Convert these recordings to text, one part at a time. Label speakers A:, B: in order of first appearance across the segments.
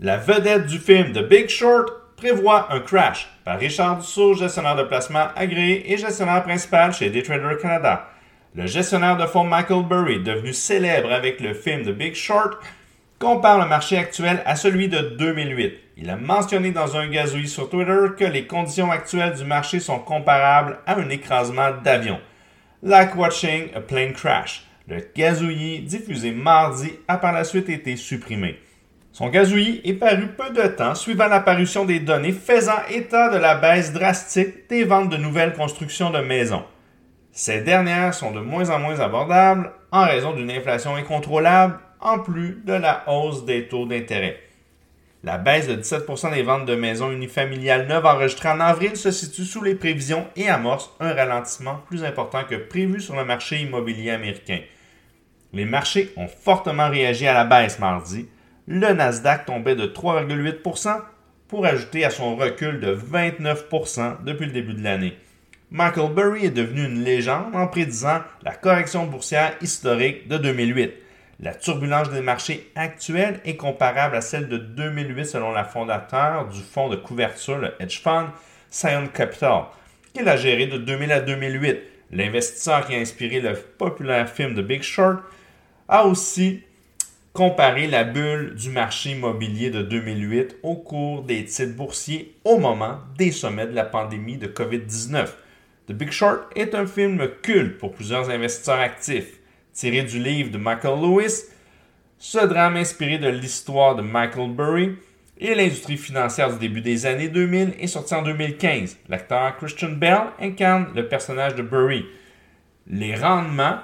A: La vedette du film The Big Short prévoit un crash par Richard Dussault, gestionnaire de placement agréé et gestionnaire principal chez Daytrader Canada. Le gestionnaire de fonds Michael Burry, devenu célèbre avec le film The Big Short, compare le marché actuel à celui de 2008. Il a mentionné dans un gazouille sur Twitter que les conditions actuelles du marché sont comparables à un écrasement d'avion. Like watching a plane crash. Le gazouillis diffusé mardi a par la suite été supprimé. Son gazouillis est paru peu de temps suivant l'apparition des données faisant état de la baisse drastique des ventes de nouvelles constructions de maisons. Ces dernières sont de moins en moins abordables en raison d'une inflation incontrôlable en plus de la hausse des taux d'intérêt. La baisse de 17% des ventes de maisons unifamiliales neuves enregistrées en avril se situe sous les prévisions et amorce un ralentissement plus important que prévu sur le marché immobilier américain. Les marchés ont fortement réagi à la baisse mardi. Le Nasdaq tombait de 3,8% pour ajouter à son recul de 29% depuis le début de l'année. Michael Burry est devenu une légende en prédisant la correction boursière historique de 2008. La turbulence des marchés actuels est comparable à celle de 2008 selon la fondateur du fonds de couverture, le hedge fund Scion Capital, qu'il a géré de 2000 à 2008. L'investisseur qui a inspiré le populaire film The Big Short a aussi comparé la bulle du marché immobilier de 2008 au cours des titres boursiers au moment des sommets de la pandémie de COVID-19. The Big Short est un film culte pour plusieurs investisseurs actifs tiré du livre de Michael Lewis. Ce drame inspiré de l'histoire de Michael Burry et l'industrie financière du début des années 2000 est sorti en 2015. L'acteur Christian Bell incarne le personnage de Burry. Les rendements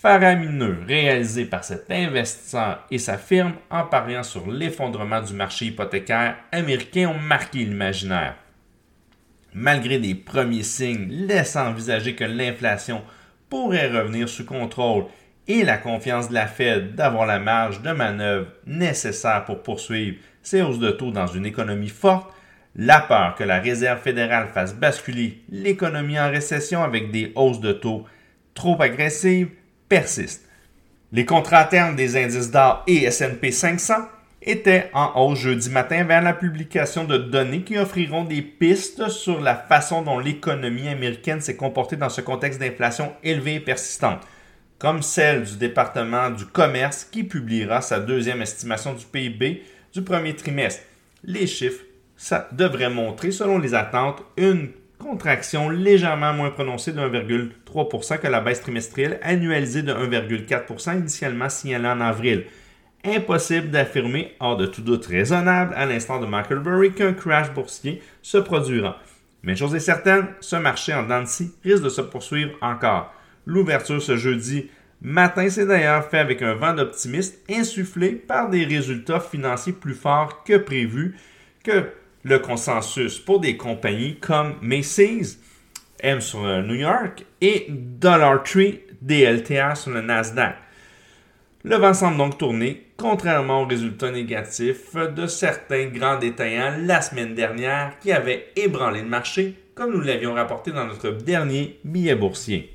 A: faramineux réalisés par cet investisseur et sa firme en pariant sur l'effondrement du marché hypothécaire américain ont marqué l'imaginaire. Malgré des premiers signes laissant envisager que l'inflation pourrait revenir sous contrôle et la confiance de la Fed d'avoir la marge de manœuvre nécessaire pour poursuivre ses hausses de taux dans une économie forte, la peur que la Réserve fédérale fasse basculer l'économie en récession avec des hausses de taux trop agressives persiste. Les contrats à terme des indices d'or et S&P 500 étaient en hausse jeudi matin vers la publication de données qui offriront des pistes sur la façon dont l'économie américaine s'est comportée dans ce contexte d'inflation élevée et persistante comme celle du département du commerce qui publiera sa deuxième estimation du PIB du premier trimestre. Les chiffres ça devrait montrer, selon les attentes, une contraction légèrement moins prononcée de 1,3% que la baisse trimestrielle annualisée de 1,4% initialement signalée en avril. Impossible d'affirmer, hors de tout doute raisonnable, à l'instant de Michael Burry, qu'un crash boursier se produira. Mais chose est certaine, ce marché en Dancy risque de se poursuivre encore. L'ouverture ce jeudi matin s'est d'ailleurs fait avec un vent d'optimisme insufflé par des résultats financiers plus forts que prévu que le consensus pour des compagnies comme Macy's, M sur le New York et Dollar Tree DLTA sur le Nasdaq. Le vent semble donc tourner, contrairement aux résultats négatifs de certains grands détaillants la semaine dernière qui avaient ébranlé le marché, comme nous l'avions rapporté dans notre dernier billet boursier.